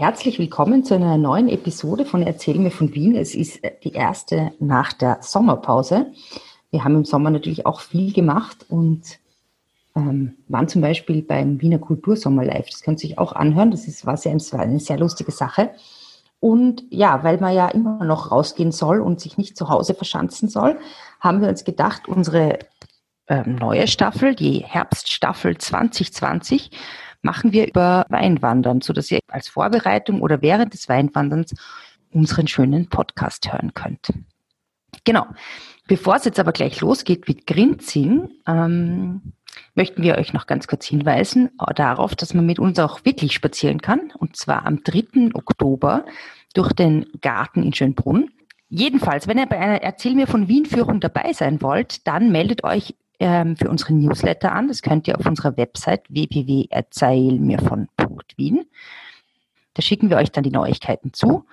herzlich willkommen zu einer neuen Episode von Erzähl mir von Wien. Es ist die erste nach der Sommerpause. Wir haben im Sommer natürlich auch viel gemacht und ähm, waren zum Beispiel beim Wiener Kultursommer live. Das könnt ihr sich auch anhören. Das ist, war, sehr, war eine sehr lustige Sache. Und ja, weil man ja immer noch rausgehen soll und sich nicht zu Hause verschanzen soll, haben wir uns gedacht, unsere ähm, neue Staffel, die Herbststaffel 2020, machen wir über Weinwandern, so dass ihr als Vorbereitung oder während des Weinwanderns unseren schönen Podcast hören könnt. Genau. Bevor es jetzt aber gleich losgeht mit Grinzing, ähm, möchten wir euch noch ganz kurz hinweisen darauf, dass man mit uns auch wirklich spazieren kann. Und zwar am 3. Oktober durch den Garten in Schönbrunn. Jedenfalls, wenn ihr bei einer Erzähl mir von Wien-Führung dabei sein wollt, dann meldet euch ähm, für unseren Newsletter an. Das könnt ihr auf unserer Website www.erzählmirvon.wien. Da schicken wir euch dann die Neuigkeiten zu.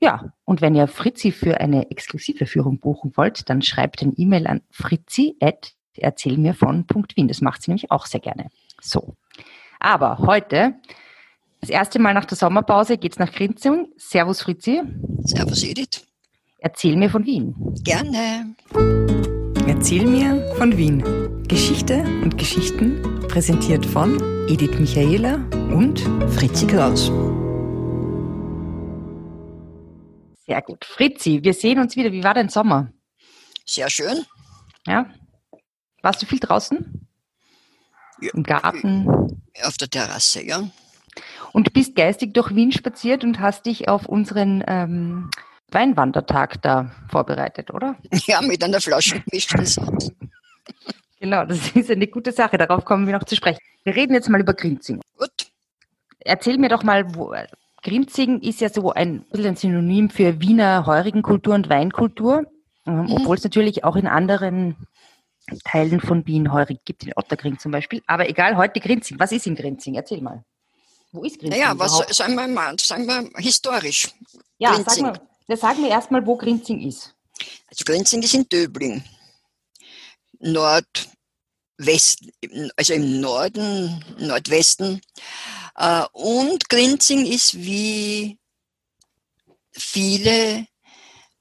Ja, und wenn ihr Fritzi für eine exklusive Führung buchen wollt, dann schreibt ein E-Mail an fritzi.erzählmirvon.wien. Das macht sie nämlich auch sehr gerne. So. Aber heute, das erste Mal nach der Sommerpause, geht's nach Grinzung. Servus Fritzi. Servus Edith. Erzähl mir von Wien. Gerne. Erzähl mir von Wien. Geschichte und Geschichten präsentiert von Edith Michaela und Fritzi Kraus. Sehr gut. Fritzi, wir sehen uns wieder. Wie war dein Sommer? Sehr schön. Ja. Warst du viel draußen? Ja. Im Garten? Auf der Terrasse, ja. Und bist geistig durch Wien spaziert und hast dich auf unseren ähm, Weinwandertag da vorbereitet, oder? Ja, mit einer Flasche gemischtes Genau, das ist eine gute Sache. Darauf kommen wir noch zu sprechen. Wir reden jetzt mal über Grinzing. Gut. Erzähl mir doch mal, wo, Grinzing ist ja so ein, ein Synonym für Wiener Heurigenkultur und Weinkultur, ähm, mhm. obwohl es natürlich auch in anderen Teilen von Wien Heurig gibt, in Otterkring zum Beispiel. Aber egal, heute Grinzing. Was ist in Grinzing? Erzähl mal. Wo ist Grinzing? Naja, was sagen wir mal, sagen wir historisch. Ja, Grinzing. Sag mal, ja, sag mir erstmal, wo Grinzing ist. Also Grinzing ist in Döbling. Nordwesten, also im Norden, Nordwesten. Äh, und Grinzing ist wie viele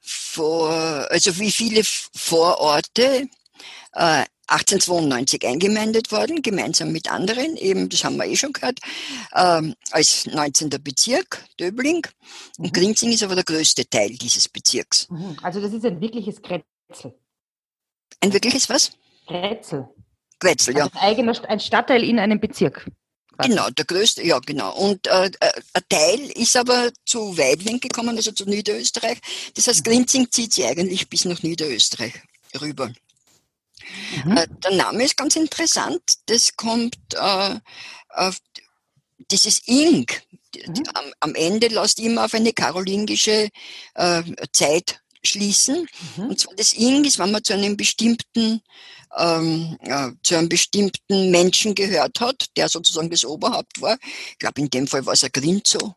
vor, also wie viele Vororte 1892 äh, eingemeindet worden, gemeinsam mit anderen, eben, das haben wir eh schon gehört, ähm, als 19. Bezirk, Döbling. Und mhm. Grinzing ist aber der größte Teil dieses Bezirks. Mhm. Also das ist ein wirkliches Grätzl. Ein wirkliches was? Grätzl. Grätzl, ja. Also ein, ein Stadtteil in einem Bezirk. Genau, der größte, ja genau. Und äh, äh, ein Teil ist aber zu Weidling gekommen, also zu Niederösterreich. Das heißt, mhm. Grinzing zieht sich eigentlich bis nach Niederösterreich rüber. Mhm. Äh, der Name ist ganz interessant. Das kommt äh, auf dieses Ing. Mhm. Am, am, Ende lässt immer auf eine karolingische äh, Zeit schließen. Mhm. Und zwar das Ing ist, wenn man zu einem bestimmten ähm, ja, zu einem bestimmten Menschen gehört hat, der sozusagen das Oberhaupt war. Ich glaube, in dem Fall war es ein Grinzo,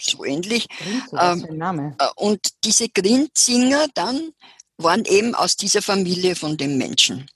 so ähnlich. Grinzo, ähm. Äh, und diese Grinzinger dann waren eben aus dieser Familie von dem Menschen.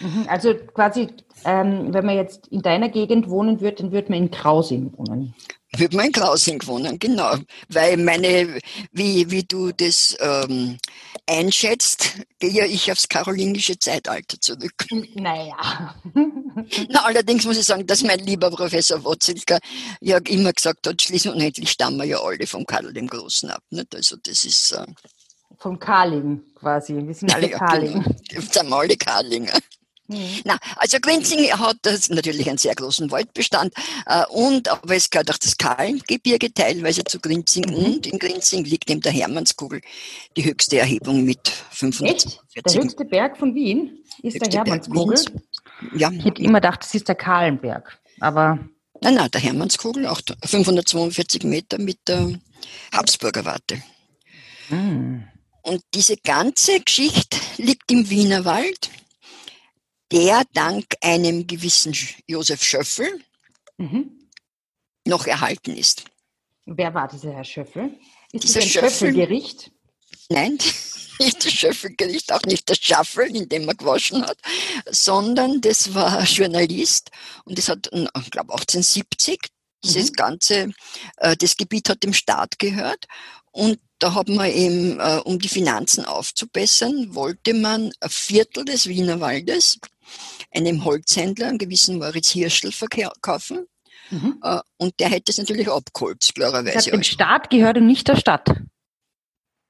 Mhm, also quasi, ähm, wenn man jetzt in deiner Gegend wohnen würde, dann würde man in Krausing wohnen. Würde man in Krausing wohnen, genau. Weil meine, wie, wie du das ähm, einschätzt, gehe ich aufs karolingische Zeitalter zurück. Naja. Na, allerdings muss ich sagen, dass mein lieber Professor Wotzelka ja immer gesagt hat, schließlich und endlich stammen wir ja alle vom Karl dem Großen ab. Nicht? Also das ist... Äh, vom Karling quasi. Wir sind alle ja, Karling. Genau. Wir sind alle Karlinger. Mhm. Na, also Grinzing hat das natürlich einen sehr großen Waldbestand äh, und aber es gehört auch das Kahlengebirge teilweise zu Grinzing mhm. und in Grinzing liegt eben der Hermannskugel, die höchste Erhebung mit 540. Der höchste Berg von Wien ist der Hermannskugel? Ja. Ich hätte immer gedacht, das ist der Kahlenberg, aber... Nein, nein, der Hermannskugel, auch 542 Meter mit der Habsburger Warte. Mhm. Und diese ganze Geschichte liegt im Wienerwald, der dank einem gewissen Josef Schöffel mhm. noch erhalten ist. Wer war dieser Herr Schöffel? Ist dieser das Schöffel, Schöffelgericht? Nein, nicht das Schöffelgericht, auch nicht das Schaffel, in dem er gewaschen hat, sondern das war ein Journalist und das hat, ich glaube 1870 Dieses mhm. ganze, äh, das Gebiet hat dem Staat gehört und da hat man eben, äh, um die Finanzen aufzubessern, wollte man ein Viertel des Wienerwaldes einem Holzhändler, einen gewissen Moritz Hirschl, verkaufen. Mhm. Äh, und der hätte es natürlich abgeholt, klarerweise. Das hat dem Staat gehört und nicht der Stadt.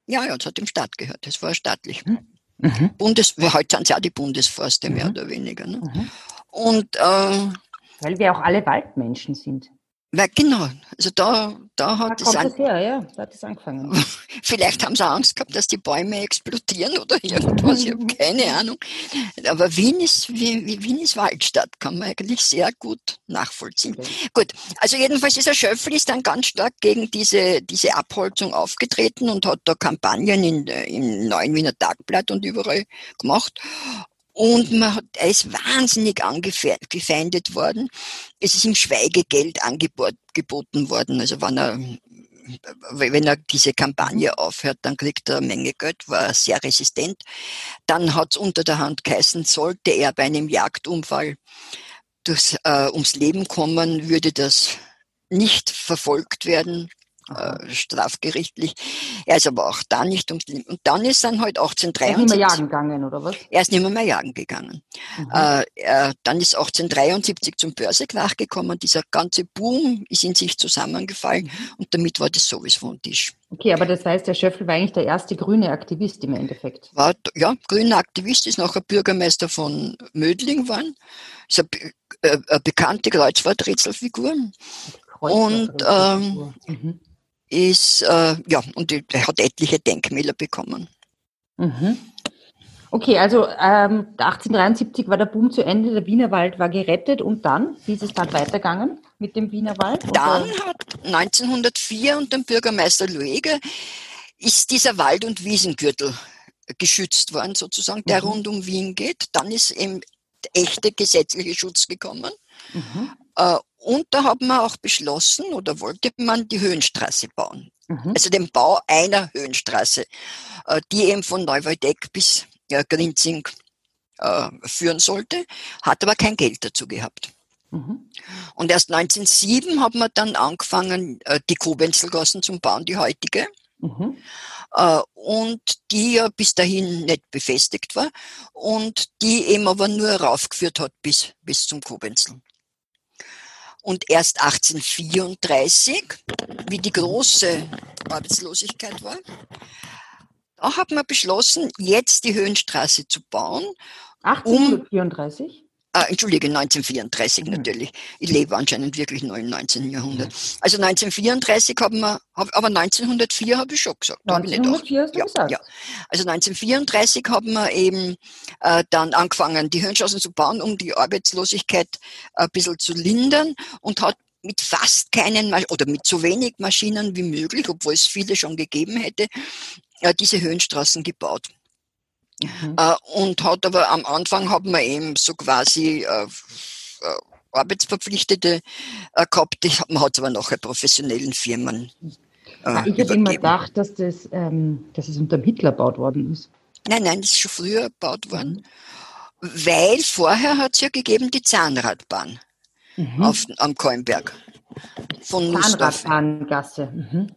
Ja, ja, es hat dem Staat gehört. Das war staatlich. Mhm. mhm. Bundes, heute sind es ja die Bundesforste, mehr mhm. oder weniger. Ne? Mhm. Und, äh, Weil wir auch alle Waldmenschen sind. Weil genau, also da, da hat da es, an, her, ja, da hat es angefangen. Vielleicht haben sie Angst gehabt, dass die Bäume explodieren oder irgendwas, ich habe keine Ahnung. Aber Wien ist, Wien ist Waldstadt, kann man eigentlich sehr gut nachvollziehen. Okay. Gut, also jedenfalls dieser Schöffel ist dann ganz stark gegen diese, diese Abholzung aufgetreten und hat da Kampagnen in, im Neuen Wiener Tagblatt und überall gemacht. Und man hat, er ist wahnsinnig angefeindet worden. Es ist ihm Schweigegeld angeboten worden. Also wenn er, wenn er diese Kampagne aufhört, dann kriegt er eine Menge Geld, war sehr resistent. Dann hat es unter der Hand geheißen, sollte er bei einem Jagdunfall durchs, äh, ums Leben kommen, würde das nicht verfolgt werden, äh, strafgerichtlich. Er ist aber auch da nicht ums Leben. Und dann ist dann halt 1873. Er ist nicht mehr jagen gegangen, oder was? Er ist nicht mehr, mehr jagen gegangen. Mhm. Äh, er, dann ist 1873 zum Börsekrach gekommen. Dieser ganze Boom ist in sich zusammengefallen mhm. und damit war das sowieso vom Tisch. Okay, aber das heißt, der Schöffel war eigentlich der erste grüne Aktivist im Endeffekt. War, ja, grüner Aktivist ist nachher Bürgermeister von Mödling geworden. Ist eine, äh, eine bekannte Kreuzworträtselfigur. Und ähm, mhm ist, äh, ja, und er hat etliche Denkmäler bekommen. Mhm. Okay, also ähm, 1873 war der Boom zu Ende, der Wienerwald war gerettet und dann, wie ist es dann weitergegangen mit dem Wienerwald? Dann hat 1904 unter dem Bürgermeister Luege ist dieser Wald- und Wiesengürtel geschützt worden, sozusagen, der mhm. rund um Wien geht. Dann ist eben echte gesetzliche Schutz gekommen. Mhm. Äh, und da haben wir auch beschlossen oder wollte man die Höhenstraße bauen. Mhm. Also den Bau einer Höhenstraße, äh, die eben von Neuwaldeck bis Grinzing äh, führen sollte, hat aber kein Geld dazu gehabt. Mhm. Und erst 1907 haben wir dann angefangen, die Kobenzlgassen zu bauen, die heutige. Mhm. Und die ja bis dahin nicht befestigt war und die eben aber nur raufgeführt hat bis, bis zum Kobenzel. Und erst 1834, wie die große Arbeitslosigkeit war, da hat man beschlossen, jetzt die Höhenstraße zu bauen. 1834? Um, Ah, Entschuldige, 1934 mhm. natürlich. Ich lebe anscheinend wirklich noch im 19. Jahrhundert. Also 1934 haben wir, aber 1904 habe ich schon gesagt. 1904 hast du ja, gesagt. Ja. Also 1934 haben wir eben äh, dann angefangen, die Hirnstraßen zu bauen, um die Arbeitslosigkeit ein bisschen zu lindern und hat mit fast keinen oder mit so wenig Maschinen wie möglich, obwohl es viele schon gegeben hätte, äh, diese Höhenstraßen gebaut. Mhm. Äh, und hat aber am Anfang haben wir eben so quasi äh, äh Arbeitsverpflichtete äh, gehabt. Die, man hat es aber nachher professionellen Firmen. Äh, ich habe immer gedacht, dass das, ähm, dass es unter Hitler gebaut worden ist. Nein, nein, das ist schon früher gebaut worden. Mhm. Weil vorher hat es ja gegeben die Zahnradbahn mhm. auf, am Kolmberg. Von Zahnradbahngasse. Mhm.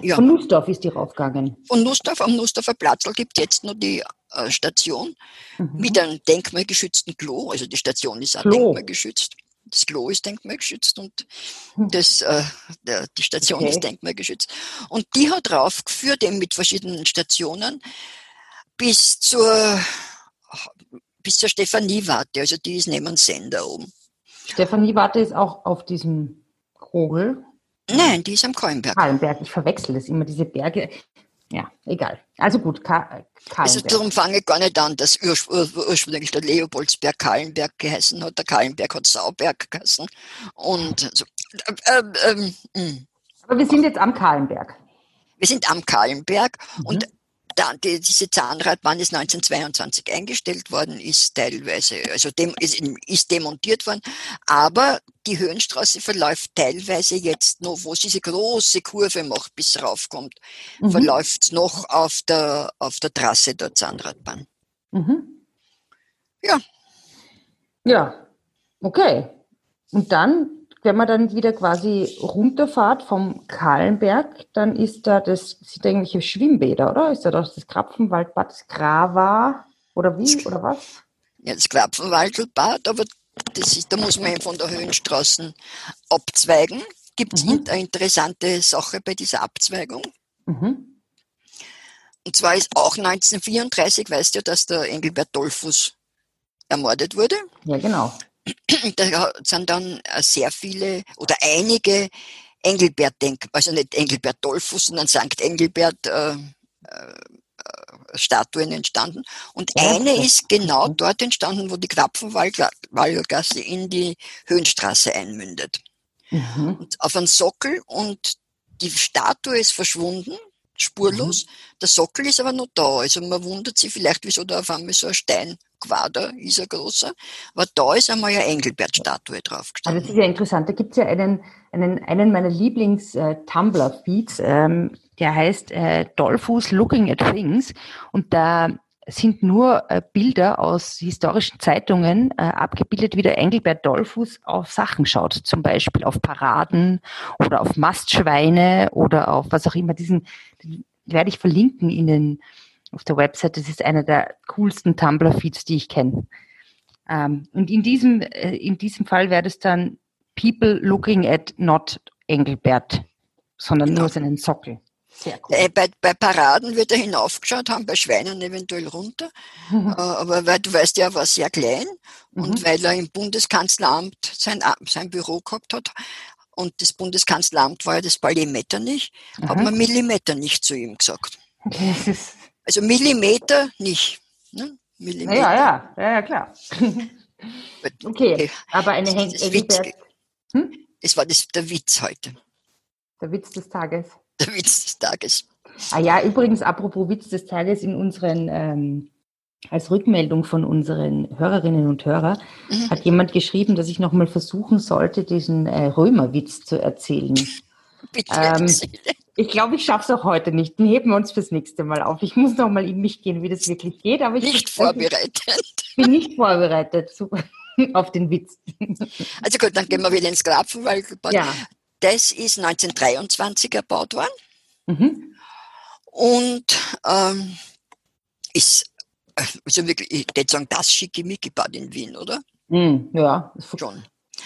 Ja. Von Nussdorf ist die raufgegangen. Von Nussdorf, am Nussdorfer Platzl gibt es jetzt noch die äh, Station mhm. mit einem denkmalgeschützten Klo. Also die Station ist auch Klo. denkmalgeschützt. Das Klo ist denkmalgeschützt und hm. das, äh, der, die Station okay. ist denkmalgeschützt. Und die hat raufgeführt, eben mit verschiedenen Stationen, bis zur, bis zur Stefanie-Warte. Also die ist neben dem Sender oben. Stefanie-Warte ist auch auf diesem Kogel. Nein, die ist am Kallenberg. Kallenberg, ich verwechsel das immer, diese Berge. Ja, egal. Also gut, Ka Also darum fange ich gar nicht an, dass urspr ursprünglich der Leopoldsberg Kallenberg geheißen hat. Der Kallenberg hat Sauberg geheißen. Und so. Ähm, ähm, hm. Aber wir sind jetzt am Kahlenberg. Wir sind am Kahlenberg mhm. und dann, die, diese Zahnradbahn ist 1922 eingestellt worden, ist teilweise, also dem, ist, ist demontiert worden, aber die Höhenstraße verläuft teilweise jetzt noch, wo es diese große Kurve macht, bis raufkommt, mhm. verläuft es noch auf der, auf der Trasse der Zahnradbahn. Mhm. Ja. Ja, okay. Und dann wenn man dann wieder quasi runterfahrt vom Kahlenberg, dann ist da das, sind da irgendwelche Schwimmbäder, oder? Ist da das, das Krapfenwaldbad, das Grava oder wie, oder was? Ja, das Krapfenwaldbad, aber das ist, da muss man eben von der Höhenstraßen abzweigen. Gibt es mhm. eine interessante Sache bei dieser Abzweigung. Mhm. Und zwar ist auch 1934, weißt du, dass der Engelbert Dollfuß ermordet wurde. Ja, genau. Da sind dann äh, sehr viele oder einige Engelbert-Denk, also nicht Engelbert Dollfuß, sondern St. Engelbert äh, äh, Statuen entstanden. Und ja, eine ist genau dort entstanden, wo die Krapfenwalgasse in die Höhenstraße einmündet. Mhm. Auf einem Sockel und die Statue ist verschwunden, spurlos. Mhm. Der Sockel ist aber noch da. Also man wundert sich vielleicht, wieso da auf einmal so ein Steinquader ist, ein großer. Aber da ist einmal eine Engelbert-Statue drauf gestanden. Also das ist ja interessant. Da gibt es ja einen, einen, einen meiner Lieblings-Tumblr-Feeds, äh, ähm, der heißt äh, Dollfuß Looking at Things. Und da sind nur äh, Bilder aus historischen Zeitungen äh, abgebildet, wie der Engelbert Dollfuß auf Sachen schaut. Zum Beispiel auf Paraden oder auf Mastschweine oder auf was auch immer. Diesen den werde ich verlinken in den, auf der Website. Das ist einer der coolsten Tumblr-Feeds, die ich kenne. Ähm, und in diesem, äh, in diesem Fall wäre es dann People looking at not Engelbert, sondern nur seinen Sockel. Cool. Äh, bei, bei, Paraden wird er hinaufgeschaut haben, bei Schweinen eventuell runter. Mhm. Äh, aber weil du weißt, er war sehr klein mhm. und weil er im Bundeskanzleramt sein, sein Büro gehabt hat, und das Bundeskanzleramt war ja das Millimeter nicht, mhm. hat man Millimeter nicht zu ihm gesagt. Also Millimeter nicht. Ne? Millimeter. Ja, ja, ja, ja, klar. okay, aber eine Hen das, Witz, hm? das war das, der Witz heute. Der Witz des Tages der Witz des Tages. Ah ja, übrigens, apropos Witz des Tages, in unseren, ähm, als Rückmeldung von unseren Hörerinnen und Hörern, mhm. hat jemand geschrieben, dass ich nochmal versuchen sollte, diesen äh, Römerwitz zu erzählen. Ähm, ich glaube, ich schaffe es auch heute nicht. Den heben wir uns fürs nächste Mal auf. Ich muss nochmal in mich gehen, wie das wirklich geht. Aber ich nicht vorbereitet. Ich bin nicht vorbereitet auf den Witz. Also gut, dann gehen wir wieder ins Grapfen, weil ja. Das ist 1923 erbaut worden. Mhm. Und ähm, ist, also wirklich, ich würde sagen, das Schickimicki-Bad in Wien, oder? Mhm, ja, schon.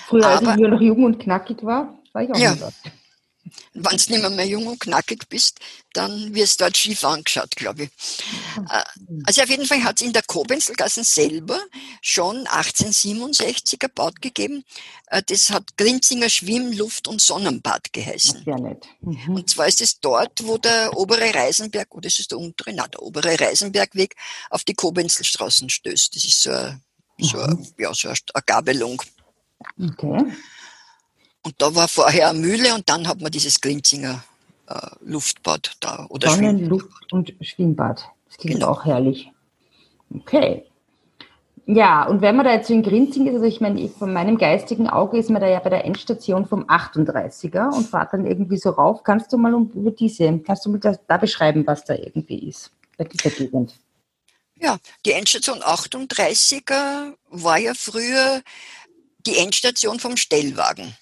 Früher, als Aber, ich noch jung und knackig war, war ich auch ja. dort. Wenn du nicht mehr, mehr jung und knackig bist, dann wirst du dort schief angeschaut, glaube ich. Äh, also auf jeden Fall hat es in der Kobenzlgassen selber schon 1867 ein Bad gegeben. Äh, das hat Grinzinger Schwimm-, Luft- und Sonnenbad geheißen. Sehr nett. Mhm. Und zwar ist es dort, wo der obere Reisenberg, oder oh, ist der untere? Nein, der obere Reisenbergweg auf die Kobenzlstraßen stößt. Das ist so eine, so eine, mhm. ja, so eine Gabelung. Okay. Und da war vorher eine Mühle und dann hat man dieses Grinzinger äh, Luftbad da. Oder Sonnen, Luft und Schwimmbad. Das klingt genau. auch herrlich. Okay. Ja, und wenn man da jetzt so in Grinzing ist, also ich meine, von meinem geistigen Auge ist man da ja bei der Endstation vom 38er und fahrt dann irgendwie so rauf. Kannst du mal über diese, kannst du mal da, da beschreiben, was da irgendwie ist, bei dieser Gegend? Ja, die Endstation 38er war ja früher die Endstation vom Stellwagen.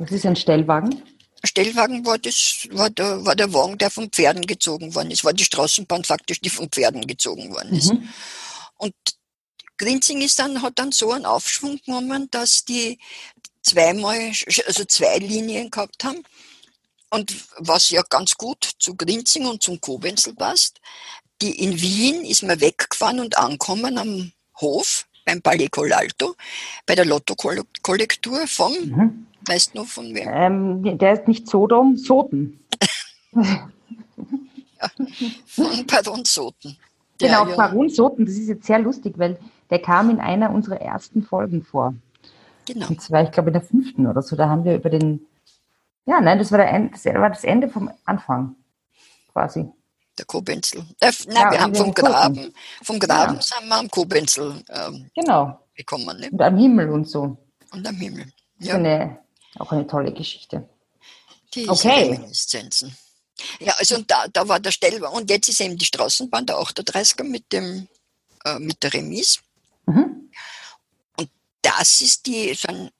Was ist ein Stellwagen? Stellwagen war, das, war, der, war der Wagen, der von Pferden gezogen worden ist. War die Straßenbahn faktisch, die von Pferden gezogen worden ist. Mhm. Und Grinzing ist dann, hat dann so einen Aufschwung genommen, dass die zweimal, also zwei Linien gehabt haben. Und was ja ganz gut zu Grinzing und zum Koblenzel passt, die in Wien ist man weggefahren und angekommen am Hof beim Palais Colalto, bei der Lotto-Kollektur vom mhm. Weißt du noch von wem? Ähm, der ist nicht Sodom, Soten. ja, von Baron Soten. Genau, ja. Baron Soten, das ist jetzt sehr lustig, weil der kam in einer unserer ersten Folgen vor. Genau. Und zwar, ich glaube, in der fünften oder so, da haben wir über den, ja, nein, das war, der, das war das Ende vom Anfang, quasi. Der Kobenzel. Äh, nein, ja, wir haben vom Graben, vom Graben ja. sind wir am Kobenzel ähm, genau. gekommen. Ne? Und am Himmel und so. Und am Himmel. Ja. Eine, auch eine tolle Geschichte. Die okay. Reminiszenzen. Ja, also und da, da war der Stellwagen. Und jetzt ist eben die Straßenbahn, der 38er mit, dem, äh, mit der Remise. Mhm. Und das ist die, so ein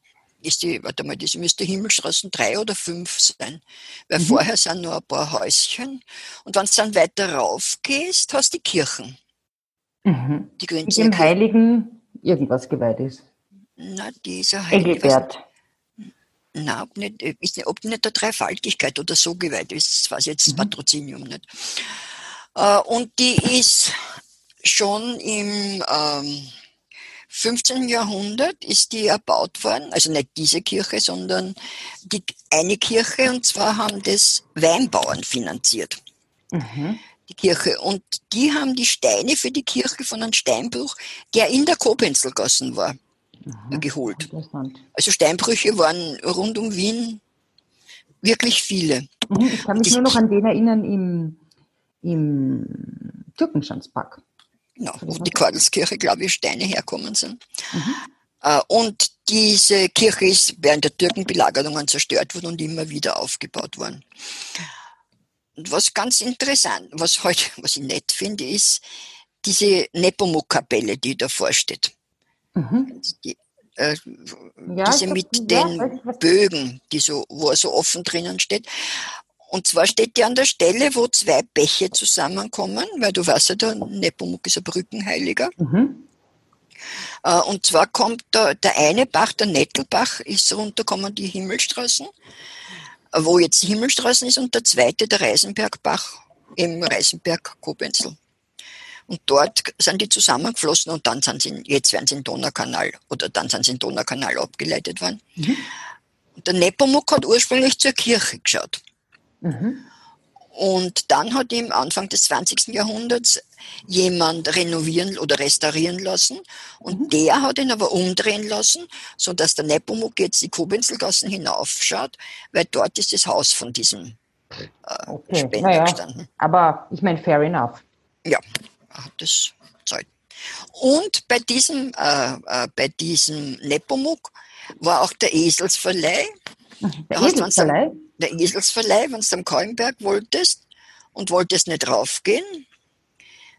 ist die, warte mal, das müsste Himmelstraßen drei oder fünf sein. Weil mhm. vorher sind nur ein paar Häuschen. Und wenn du dann weiter rauf gehst, hast du die Kirchen. Mhm. Die Mit dem Heiligen irgendwas geweiht ist. Na, dieser Heilige. Engelbert. Na, ob nicht, ist nicht, ob nicht der Dreifaltigkeit oder so geweiht ist, das weiß jetzt das mhm. Patrozinium nicht. Äh, und die ist schon im ähm, 15. Jahrhundert ist die erbaut worden, also nicht diese Kirche, sondern die, eine Kirche, und zwar haben das Weinbauern finanziert. Mhm. Die Kirche. Und die haben die Steine für die Kirche von einem Steinbruch, der in der Kobenzlgassen war, mhm. geholt. Also Steinbrüche waren rund um Wien wirklich viele. Mhm, ich kann mich das, nur noch an den erinnern im, im Türkenschanzpark. Genau, wo die Kordelskirche, glaube ich, Steine herkommen sind. Mhm. Äh, und diese Kirche ist während der Türkenbelagerungen zerstört worden und immer wieder aufgebaut worden. Und was ganz interessant, was heute, was ich nett finde, ist diese Nepomuk-Kapelle, die davor steht. Mhm. Die, äh, ja, diese mit ja, den Bögen, die so, wo er so offen drinnen steht. Und zwar steht die an der Stelle, wo zwei Bäche zusammenkommen, weil du weißt ja, der Nepomuk ist ein Brückenheiliger. Mhm. Äh, und zwar kommt der, der eine Bach, der Nettelbach, ist runterkommen die Himmelstraßen, wo jetzt die Himmelstraßen ist, und der zweite, der Reisenbergbach, im Reisenberg Kobenzel. Und dort sind die zusammengeflossen und dann sind sie, jetzt werden sie in den Donaukanal oder dann sind sie in den Donaukanal abgeleitet worden. Mhm. Und der Nepomuk hat ursprünglich zur Kirche geschaut. Mhm. Und dann hat ihm Anfang des 20. Jahrhunderts jemand renovieren oder restaurieren lassen. Und mhm. der hat ihn aber umdrehen lassen, sodass der Nepomuk jetzt die Kobenzelgassen hinaufschaut, weil dort ist das Haus von diesem äh, okay. Spender naja, gestanden. Aber ich meine, fair enough. Ja, hat das Zeug. Und bei diesem, äh, äh, bei diesem Nepomuk war auch der Eselsverleih. Der Eselsverleih? der Eselsverleih, wenn du am Kallenberg wolltest und wolltest nicht raufgehen,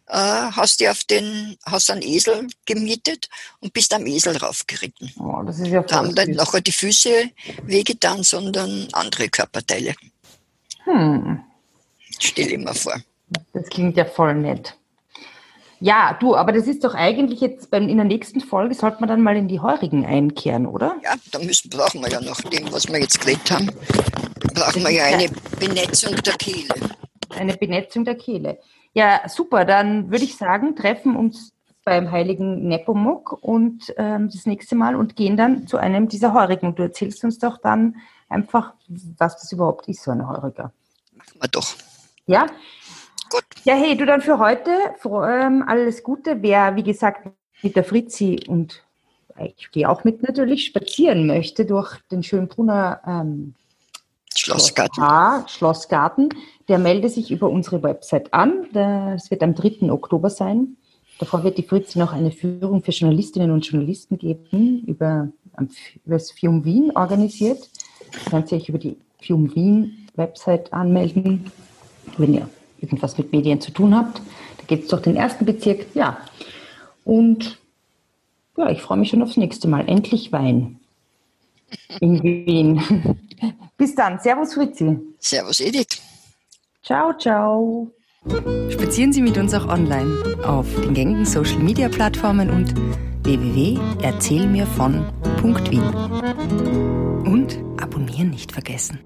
äh, hast du auf den, hast einen Esel gemietet und bist am Esel raufgeritten. Oh, das ist ja da haben dann nachher die Füße wehgetan, sondern andere Körperteile. Hm. Stell ich mir vor. Das klingt ja voll nett. Ja, du, aber das ist doch eigentlich jetzt beim, in der nächsten Folge, sollte man dann mal in die Heurigen einkehren, oder? Ja, da müssen, brauchen wir ja nach dem, was wir jetzt geredet haben, brauchen wir ja eine Benetzung der Kehle. Eine Benetzung der Kehle. Ja, super, dann würde ich sagen, treffen uns beim heiligen Nepomuk und ähm, das nächste Mal und gehen dann zu einem dieser Heurigen. Du erzählst uns doch dann einfach, was das überhaupt ist, so ein Heuriger. Machen wir doch. Ja, Gut. Ja, hey, du dann für heute ähm, alles Gute. Wer, wie gesagt, mit der Fritzi und ich gehe auch mit natürlich spazieren möchte durch den schönen Brunner ähm, Schlossgarten. Schloss, Schlossgarten, der melde sich über unsere Website an. Das wird am 3. Oktober sein. Davor wird die Fritzi noch eine Führung für Journalistinnen und Journalisten geben, über, über das Fium Wien organisiert. Da könnt ihr euch über die Fium Wien Website anmelden, wenn ihr irgendwas mit Medien zu tun habt. Da geht es durch den ersten Bezirk. Ja. Und ja, ich freue mich schon aufs nächste Mal. Endlich Wein. In Wien. Bis dann. Servus, Fritzi. Servus, Edith. Ciao, ciao. Spazieren Sie mit uns auch online auf den gängigen Social Media Plattformen und www.erzählmirvon.wien. Und abonnieren nicht vergessen.